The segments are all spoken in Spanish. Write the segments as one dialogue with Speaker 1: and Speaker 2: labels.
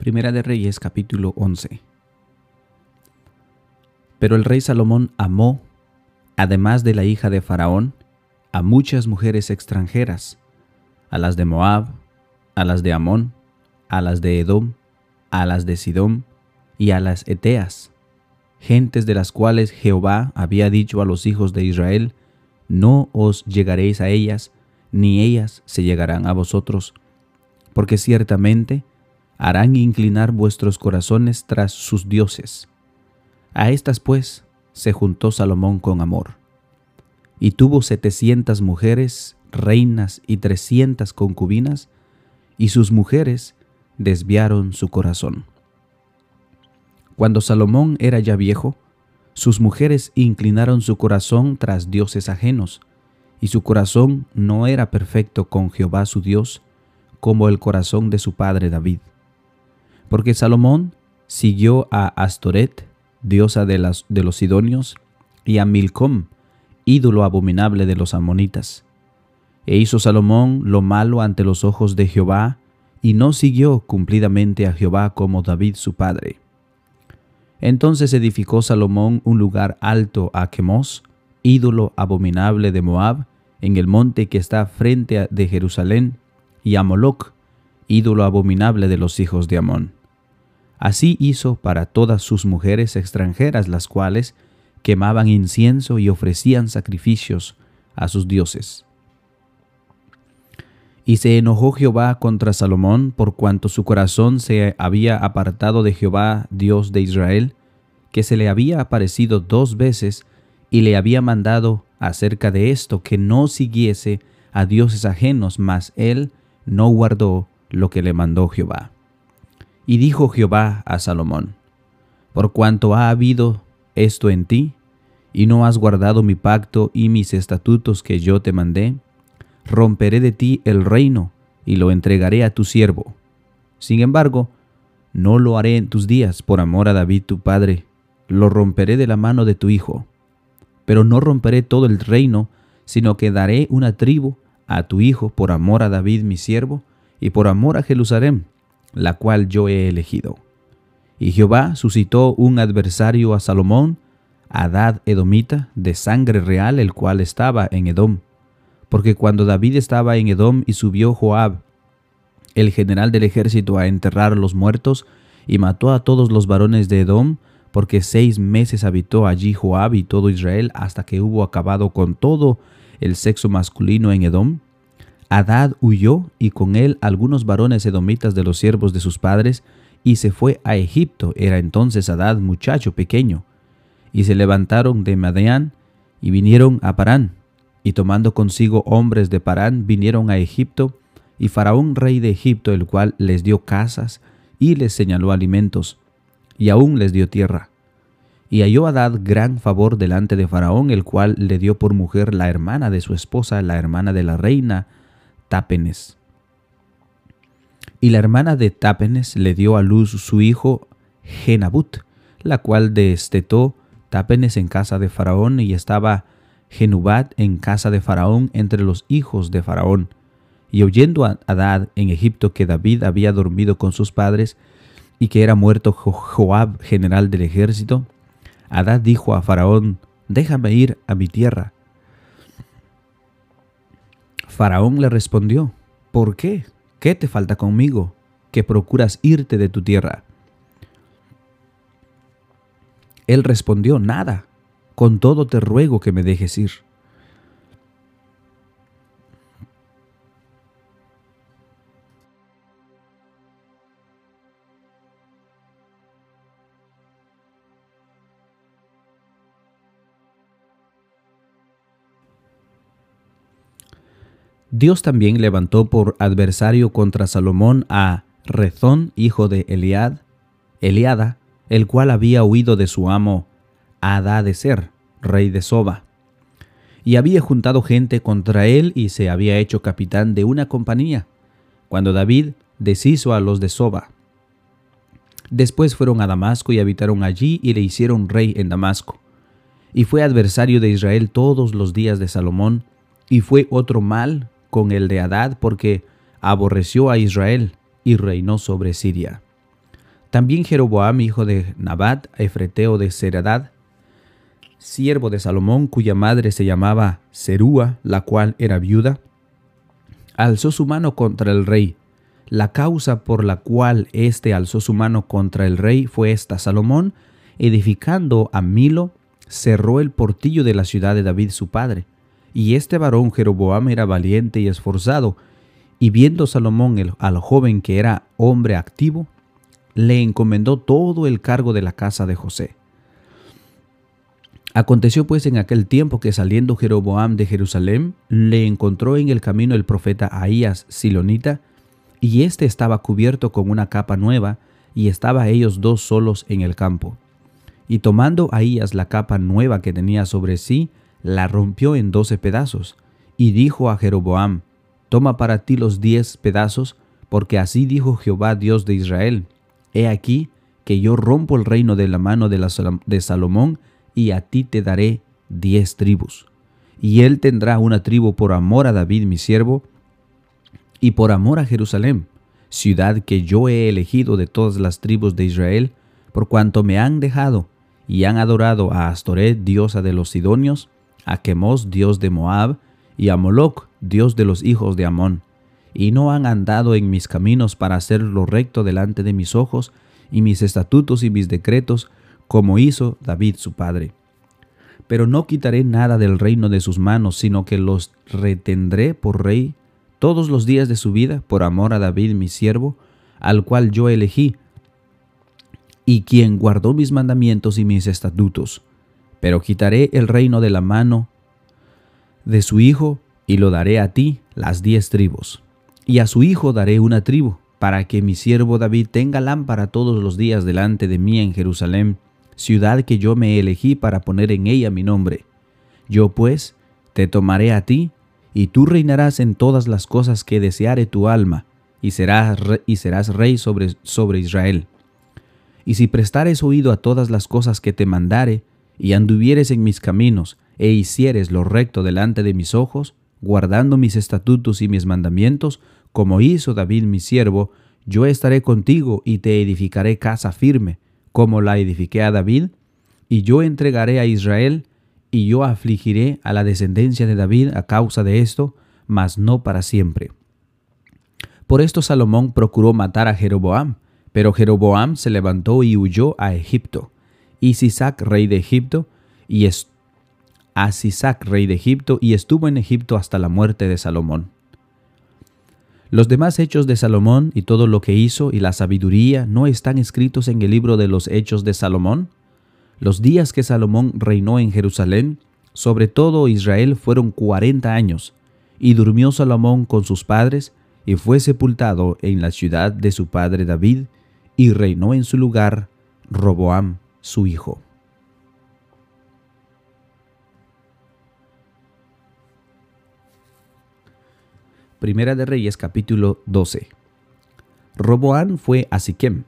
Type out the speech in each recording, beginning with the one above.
Speaker 1: Primera de Reyes capítulo 11. Pero el rey Salomón amó, además de la hija de Faraón, a muchas mujeres extranjeras, a las de Moab, a las de Amón, a las de Edom, a las de Sidón y a las Eteas, gentes de las cuales Jehová había dicho a los hijos de Israel, no os llegaréis a ellas, ni ellas se llegarán a vosotros, porque ciertamente harán inclinar vuestros corazones tras sus dioses. A estas pues se juntó Salomón con amor. Y tuvo setecientas mujeres, reinas y trescientas concubinas, y sus mujeres desviaron su corazón. Cuando Salomón era ya viejo, sus mujeres inclinaron su corazón tras dioses ajenos, y su corazón no era perfecto con Jehová su Dios, como el corazón de su padre David porque Salomón siguió a Astoret, diosa de, de los Sidonios, y a Milcom, ídolo abominable de los amonitas. E hizo Salomón lo malo ante los ojos de Jehová, y no siguió cumplidamente a Jehová como David su padre. Entonces edificó Salomón un lugar alto a Chemos, ídolo abominable de Moab, en el monte que está frente de Jerusalén, y a Moloc, ídolo abominable de los hijos de Amón. Así hizo para todas sus mujeres extranjeras, las cuales quemaban incienso y ofrecían sacrificios a sus dioses. Y se enojó Jehová contra Salomón por cuanto su corazón se había apartado de Jehová, Dios de Israel, que se le había aparecido dos veces y le había mandado acerca de esto que no siguiese a dioses ajenos, mas él no guardó lo que le mandó Jehová. Y dijo Jehová a Salomón, Por cuanto ha habido esto en ti, y no has guardado mi pacto y mis estatutos que yo te mandé, romperé de ti el reino y lo entregaré a tu siervo. Sin embargo, no lo haré en tus días por amor a David tu padre, lo romperé de la mano de tu hijo. Pero no romperé todo el reino, sino que daré una tribu a tu hijo por amor a David mi siervo y por amor a Jerusalén, la cual yo he elegido. Y Jehová suscitó un adversario a Salomón, Adad Edomita, de sangre real, el cual estaba en Edom. Porque cuando David estaba en Edom y subió Joab, el general del ejército, a enterrar los muertos, y mató a todos los varones de Edom, porque seis meses habitó allí Joab y todo Israel hasta que hubo acabado con todo el sexo masculino en Edom, Adad huyó y con él algunos varones edomitas de los siervos de sus padres, y se fue a Egipto. Era entonces Adad muchacho pequeño. Y se levantaron de Madeán y vinieron a Parán. Y tomando consigo hombres de Parán, vinieron a Egipto, y Faraón rey de Egipto, el cual les dio casas y les señaló alimentos, y aún les dio tierra. Y halló Adad gran favor delante de Faraón, el cual le dio por mujer la hermana de su esposa, la hermana de la reina, Tápenes. Y la hermana de Tápenes le dio a luz su hijo Genabut, la cual destetó Tápenes en casa de Faraón y estaba Genubat en casa de Faraón entre los hijos de Faraón. Y oyendo a Adad en Egipto que David había dormido con sus padres y que era muerto Joab, general del ejército, Adad dijo a Faraón, déjame ir a mi tierra Faraón le respondió, ¿por qué? ¿Qué te falta conmigo? Que procuras irte de tu tierra. Él respondió, nada, con todo te ruego que me dejes ir. Dios también levantó por adversario contra Salomón a Rezón, hijo de Eliad, Eliada, el cual había huido de su amo Ser, rey de Soba. Y había juntado gente contra él y se había hecho capitán de una compañía, cuando David deshizo a los de Soba. Después fueron a Damasco y habitaron allí y le hicieron rey en Damasco. Y fue adversario de Israel todos los días de Salomón, y fue otro mal con el de Adad porque aborreció a Israel y reinó sobre Siria. También Jeroboam, hijo de Nabat, efreteo de Seradad, siervo de Salomón, cuya madre se llamaba Serúa, la cual era viuda, alzó su mano contra el rey. La causa por la cual éste alzó su mano contra el rey fue esta. Salomón, edificando a Milo, cerró el portillo de la ciudad de David su padre. Y este varón Jeroboam era valiente y esforzado, y viendo Salomón al joven que era hombre activo, le encomendó todo el cargo de la casa de José. Aconteció pues en aquel tiempo que saliendo Jeroboam de Jerusalén, le encontró en el camino el profeta Ahías Silonita, y éste estaba cubierto con una capa nueva, y estaba ellos dos solos en el campo. Y tomando Ahías la capa nueva que tenía sobre sí, la rompió en doce pedazos, y dijo a Jeroboam, Toma para ti los diez pedazos, porque así dijo Jehová Dios de Israel, He aquí que yo rompo el reino de la mano de, Salomón, y a ti te daré diez tribus. Y él tendrá una tribu por amor a David mi siervo, y por amor a Jerusalén, ciudad que yo he elegido de todas las tribus de Israel, por cuanto me han dejado y han adorado a Astoret, diosa de los Sidonios, a Chemos, dios de Moab, y a Moloc, dios de los hijos de Amón, y no han andado en mis caminos para hacer lo recto delante de mis ojos, y mis estatutos y mis decretos, como hizo David su padre. Pero no quitaré nada del reino de sus manos, sino que los retendré por rey todos los días de su vida, por amor a David mi siervo, al cual yo elegí, y quien guardó mis mandamientos y mis estatutos. Pero quitaré el reino de la mano de su hijo, y lo daré a ti las diez tribus y a su hijo daré una tribu, para que mi siervo David tenga lámpara todos los días delante de mí en Jerusalén, ciudad que yo me elegí para poner en ella mi nombre. Yo pues te tomaré a ti, y tú reinarás en todas las cosas que deseare tu alma, y serás, y serás rey sobre, sobre Israel. Y si prestares oído a todas las cosas que te mandare, y anduvieres en mis caminos, e hicieres lo recto delante de mis ojos, guardando mis estatutos y mis mandamientos, como hizo David mi siervo, yo estaré contigo y te edificaré casa firme, como la edifiqué a David, y yo entregaré a Israel, y yo afligiré a la descendencia de David a causa de esto, mas no para siempre. Por esto Salomón procuró matar a Jeroboam, pero Jeroboam se levantó y huyó a Egipto. Y rey de Egipto, y a Sisac, rey de Egipto, y estuvo en Egipto hasta la muerte de Salomón. Los demás hechos de Salomón y todo lo que hizo y la sabiduría no están escritos en el libro de los hechos de Salomón. Los días que Salomón reinó en Jerusalén, sobre todo Israel, fueron cuarenta años, y durmió Salomón con sus padres, y fue sepultado en la ciudad de su padre David, y reinó en su lugar Roboam, su hijo. Primera de Reyes capítulo 12. Roboán fue a Siquem,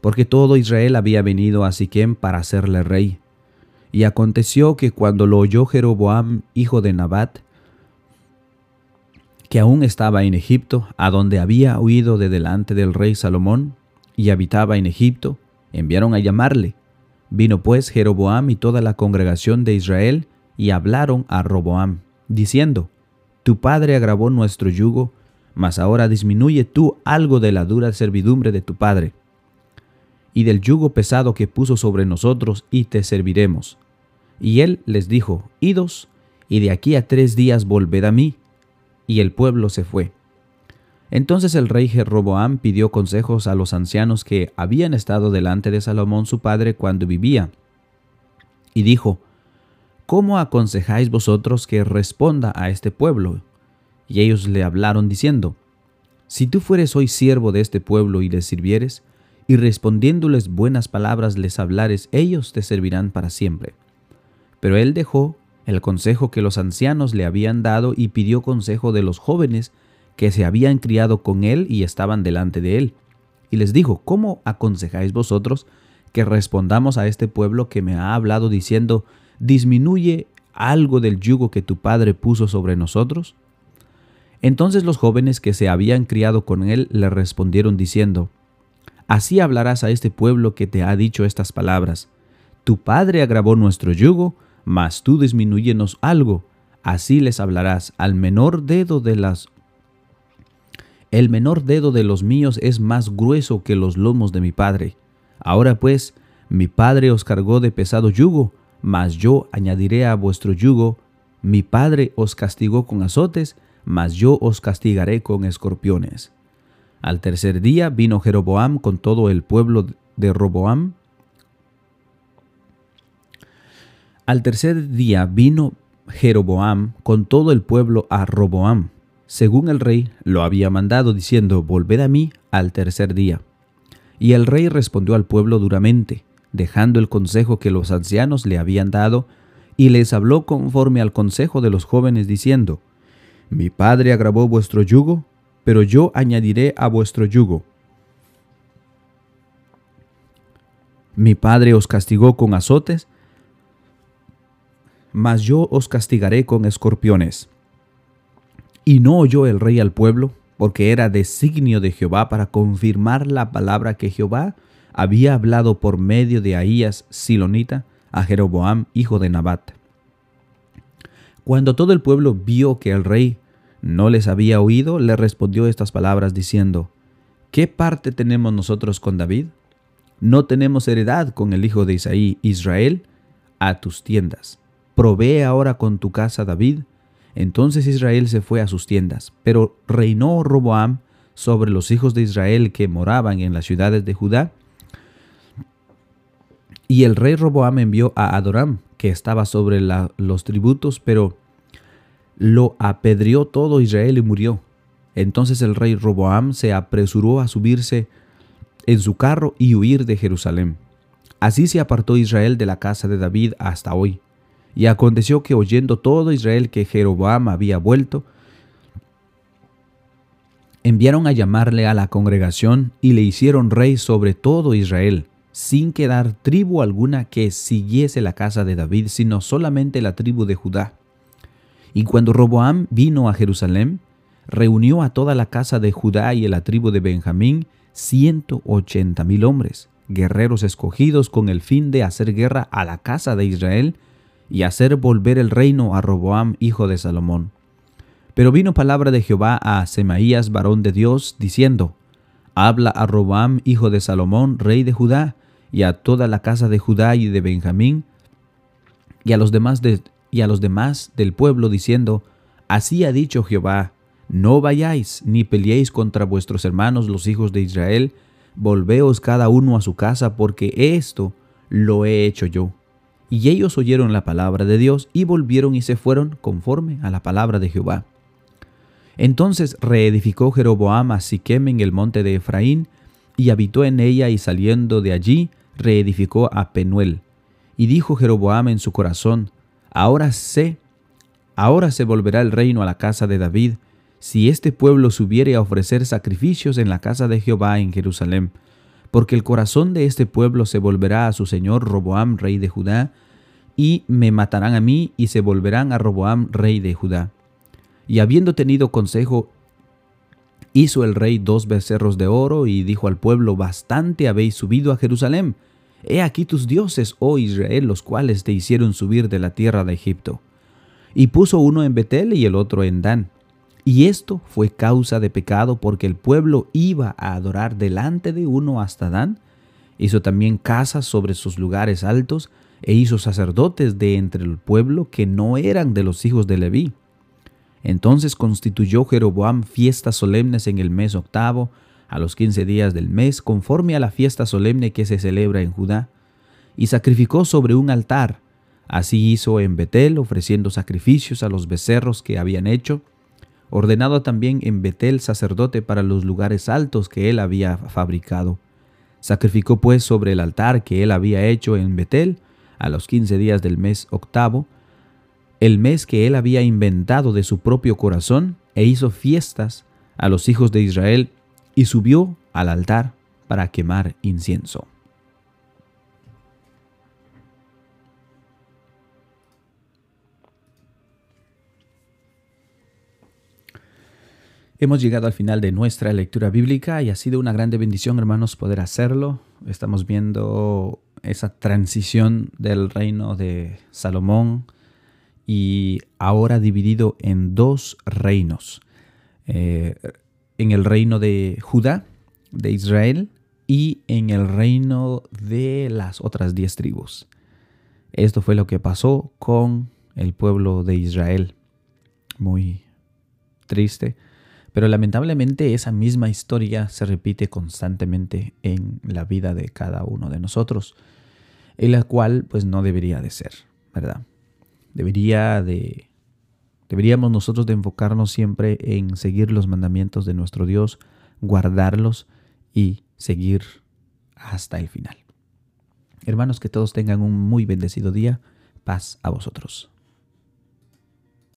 Speaker 1: porque todo Israel había venido a Siquem para hacerle rey. Y aconteció que cuando lo oyó Jeroboam, hijo de Nabat, que aún estaba en Egipto, a donde había huido de delante del rey Salomón, y habitaba en Egipto, enviaron a llamarle. Vino pues Jeroboam y toda la congregación de Israel, y hablaron a Roboam, diciendo, tu padre agravó nuestro yugo, mas ahora disminuye tú algo de la dura servidumbre de tu padre, y del yugo pesado que puso sobre nosotros, y te serviremos. Y él les dijo, Idos, y de aquí a tres días volved a mí. Y el pueblo se fue. Entonces el rey Jeroboam pidió consejos a los ancianos que habían estado delante de Salomón su padre cuando vivía, y dijo, ¿cómo aconsejáis vosotros que responda a este pueblo? Y ellos le hablaron diciendo, Si tú fueres hoy siervo de este pueblo y les sirvieres, y respondiéndoles buenas palabras les hablares, ellos te servirán para siempre. Pero él dejó el consejo que los ancianos le habían dado y pidió consejo de los jóvenes que se habían criado con él y estaban delante de él. Y les dijo, ¿cómo aconsejáis vosotros que respondamos a este pueblo que me ha hablado diciendo, disminuye algo del yugo que tu padre puso sobre nosotros? Entonces los jóvenes que se habían criado con él le respondieron diciendo, Así hablarás a este pueblo que te ha dicho estas palabras. Tu padre agravó nuestro yugo, mas tú disminúyenos algo. Así les hablarás al menor dedo de las el menor dedo de los míos es más grueso que los lomos de mi padre. Ahora pues, mi padre os cargó de pesado yugo, mas yo añadiré a vuestro yugo. Mi padre os castigó con azotes, mas yo os castigaré con escorpiones. Al tercer día vino Jeroboam con todo el pueblo de Roboam. Al tercer día vino Jeroboam con todo el pueblo a Roboam, según el rey lo había mandado, diciendo, Volved a mí al tercer día. Y el rey respondió al pueblo duramente, dejando el consejo que los ancianos le habían dado, y les habló conforme al consejo de los jóvenes, diciendo, Mi padre agravó vuestro yugo, pero yo añadiré a vuestro yugo. Mi padre os castigó con azotes, mas yo os castigaré con escorpiones. Y no oyó el rey al pueblo, porque era designio de Jehová para confirmar la palabra que Jehová había hablado por medio de Ahías Silonita a Jeroboam, hijo de Nabat. Cuando todo el pueblo vio que el rey no les había oído, le respondió estas palabras diciendo, ¿qué parte tenemos nosotros con David? No tenemos heredad con el hijo de Isaí, Israel, a tus tiendas. Provee ahora con tu casa David, entonces Israel se fue a sus tiendas, pero reinó Roboam sobre los hijos de Israel que moraban en las ciudades de Judá. Y el rey Roboam envió a Adoram, que estaba sobre los tributos, pero lo apedreó todo Israel y murió. Entonces el rey Roboam se apresuró a subirse en su carro y huir de Jerusalén. Así se apartó Israel de la casa de David hasta hoy. Y aconteció que oyendo todo Israel que Jeroboam había vuelto, enviaron a llamarle a la congregación y le hicieron rey sobre todo Israel, sin quedar tribu alguna que siguiese la casa de David, sino solamente la tribu de Judá. Y cuando Roboam vino a Jerusalén, reunió a toda la casa de Judá y a la tribu de Benjamín, ciento ochenta mil hombres, guerreros escogidos con el fin de hacer guerra a la casa de Israel, y hacer volver el reino a Roboam, hijo de Salomón. Pero vino palabra de Jehová a Semaías, varón de Dios, diciendo, Habla a Roboam, hijo de Salomón, rey de Judá, y a toda la casa de Judá y de Benjamín, y a los demás, y a los demás del pueblo, diciendo, Así ha dicho Jehová, no vayáis ni peleéis contra vuestros hermanos los hijos de Israel, volveos cada uno a su casa, porque esto lo he hecho yo. Y ellos oyeron la palabra de Dios y volvieron y se fueron conforme a la palabra de Jehová. Entonces reedificó Jeroboam a Siquem en el monte de Efraín, y habitó en ella, y saliendo de allí, reedificó a Penuel. Y dijo Jeroboam en su corazón, Ahora sé, ahora se volverá el reino a la casa de David, si este pueblo subiere a ofrecer sacrificios en la casa de Jehová en Jerusalén porque el corazón de este pueblo se volverá a su señor Roboam, rey de Judá, y me matarán a mí y se volverán a Roboam, rey de Judá. Y habiendo tenido consejo, hizo el rey dos becerros de oro y dijo al pueblo, bastante habéis subido a Jerusalén. He aquí tus dioses, oh Israel, los cuales te hicieron subir de la tierra de Egipto. Y puso uno en Betel y el otro en Dan y esto fue causa de pecado porque el pueblo iba a adorar delante de uno hasta Dan. Hizo también casas sobre sus lugares altos e hizo sacerdotes de entre el pueblo que no eran de los hijos de Leví. Entonces constituyó Jeroboam fiestas solemnes en el mes octavo, a los quince días del mes, conforme a la fiesta solemne que se celebra en Judá, y sacrificó sobre un altar. Así hizo en Betel, ofreciendo sacrificios a los becerros que habían hecho, ordenado también en Betel sacerdote para los lugares altos que él había fabricado. Sacrificó pues sobre el altar que él había hecho en Betel, a los quince días del mes octavo, el mes que él había inventado de su propio corazón, e hizo fiestas a los hijos de Israel, y subió al altar para quemar incienso. Hemos llegado al final de nuestra lectura bíblica y ha sido una grande bendición, hermanos, poder hacerlo. Estamos viendo esa transición del reino de Salomón y ahora dividido en dos reinos. Eh, en el reino de Judá, de Israel, y en el reino de las otras diez tribus. Esto fue lo que pasó con el pueblo de Israel. Muy triste pero lamentablemente esa misma historia se repite constantemente en la vida de cada uno de nosotros, en la cual pues no debería de ser, ¿verdad? Debería de deberíamos nosotros de enfocarnos siempre en seguir los mandamientos de nuestro Dios, guardarlos y seguir hasta el final. Hermanos, que todos tengan un muy bendecido día. Paz a vosotros.